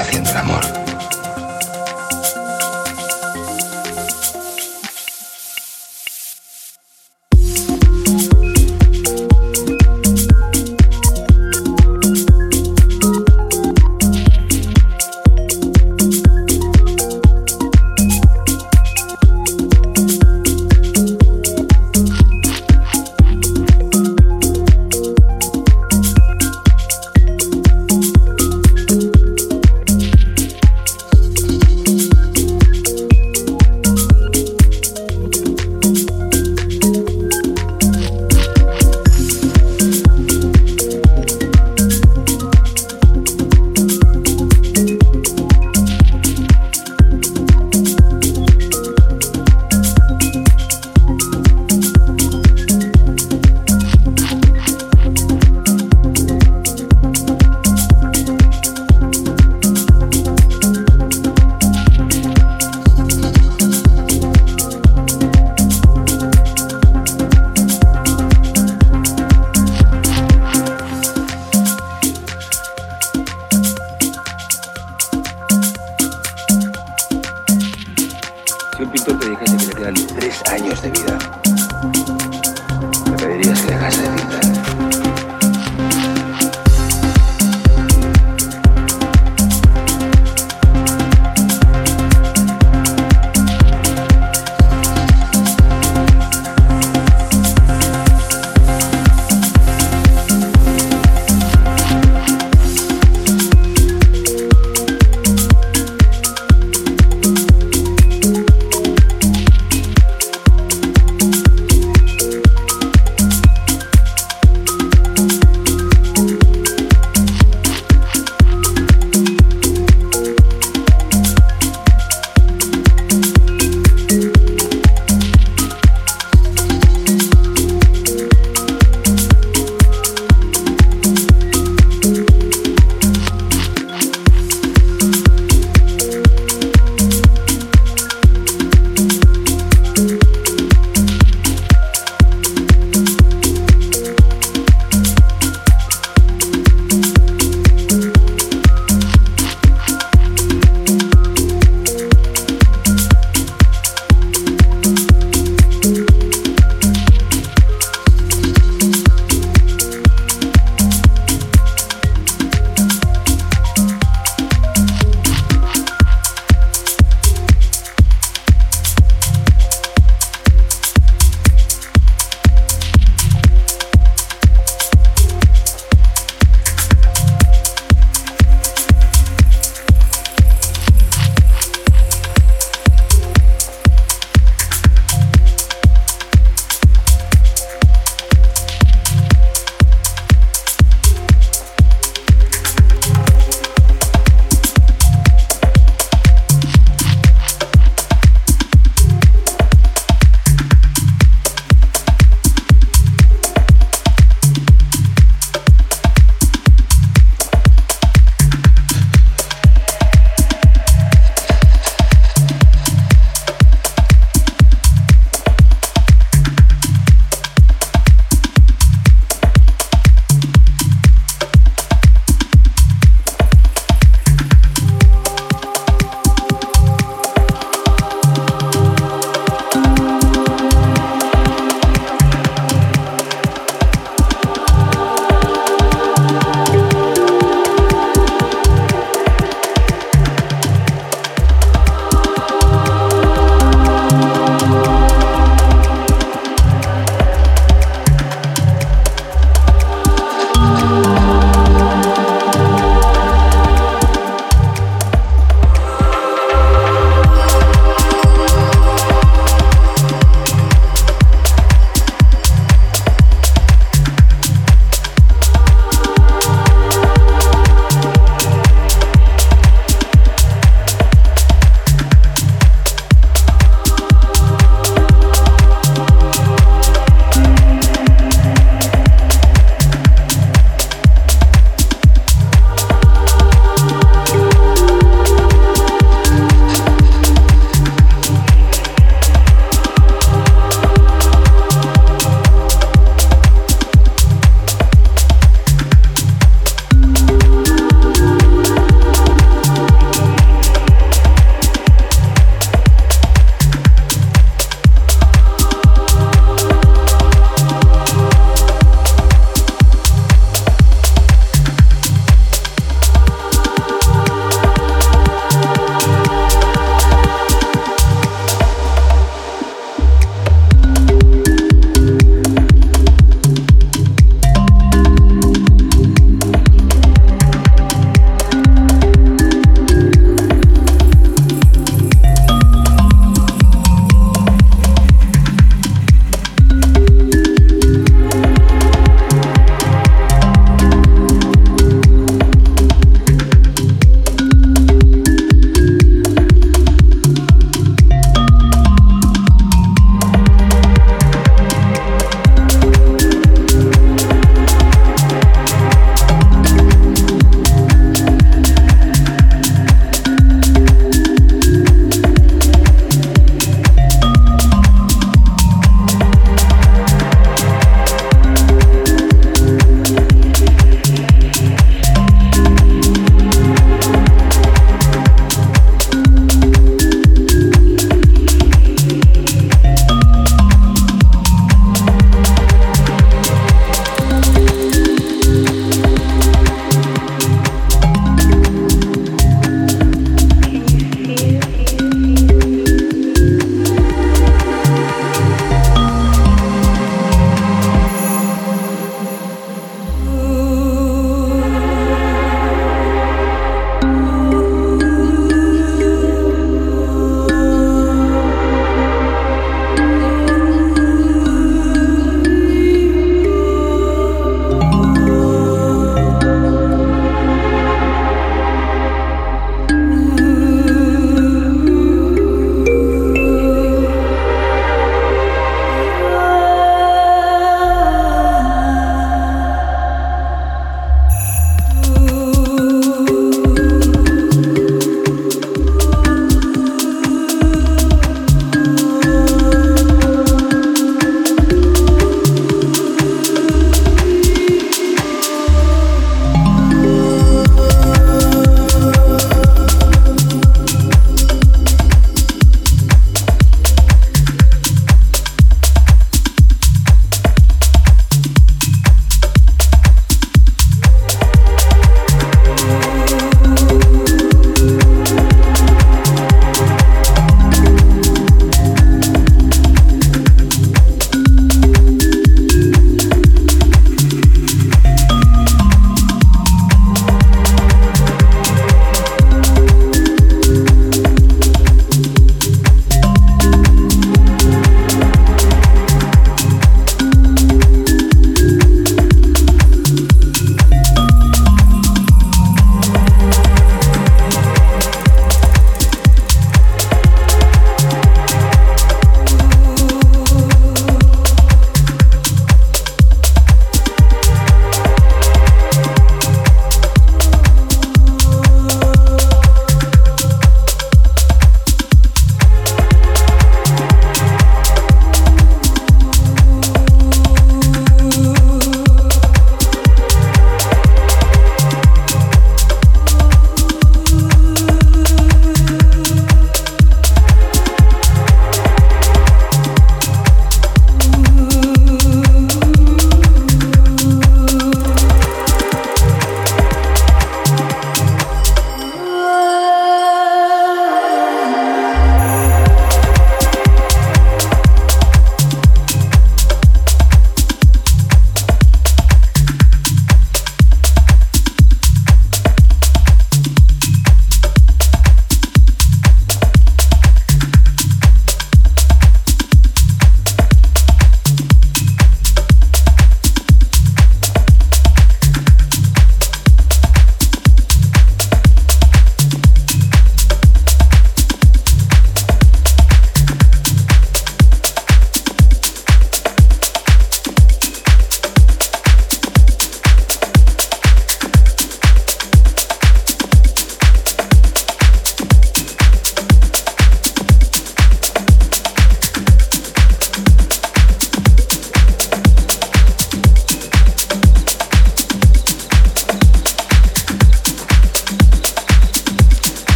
haciendo el amor.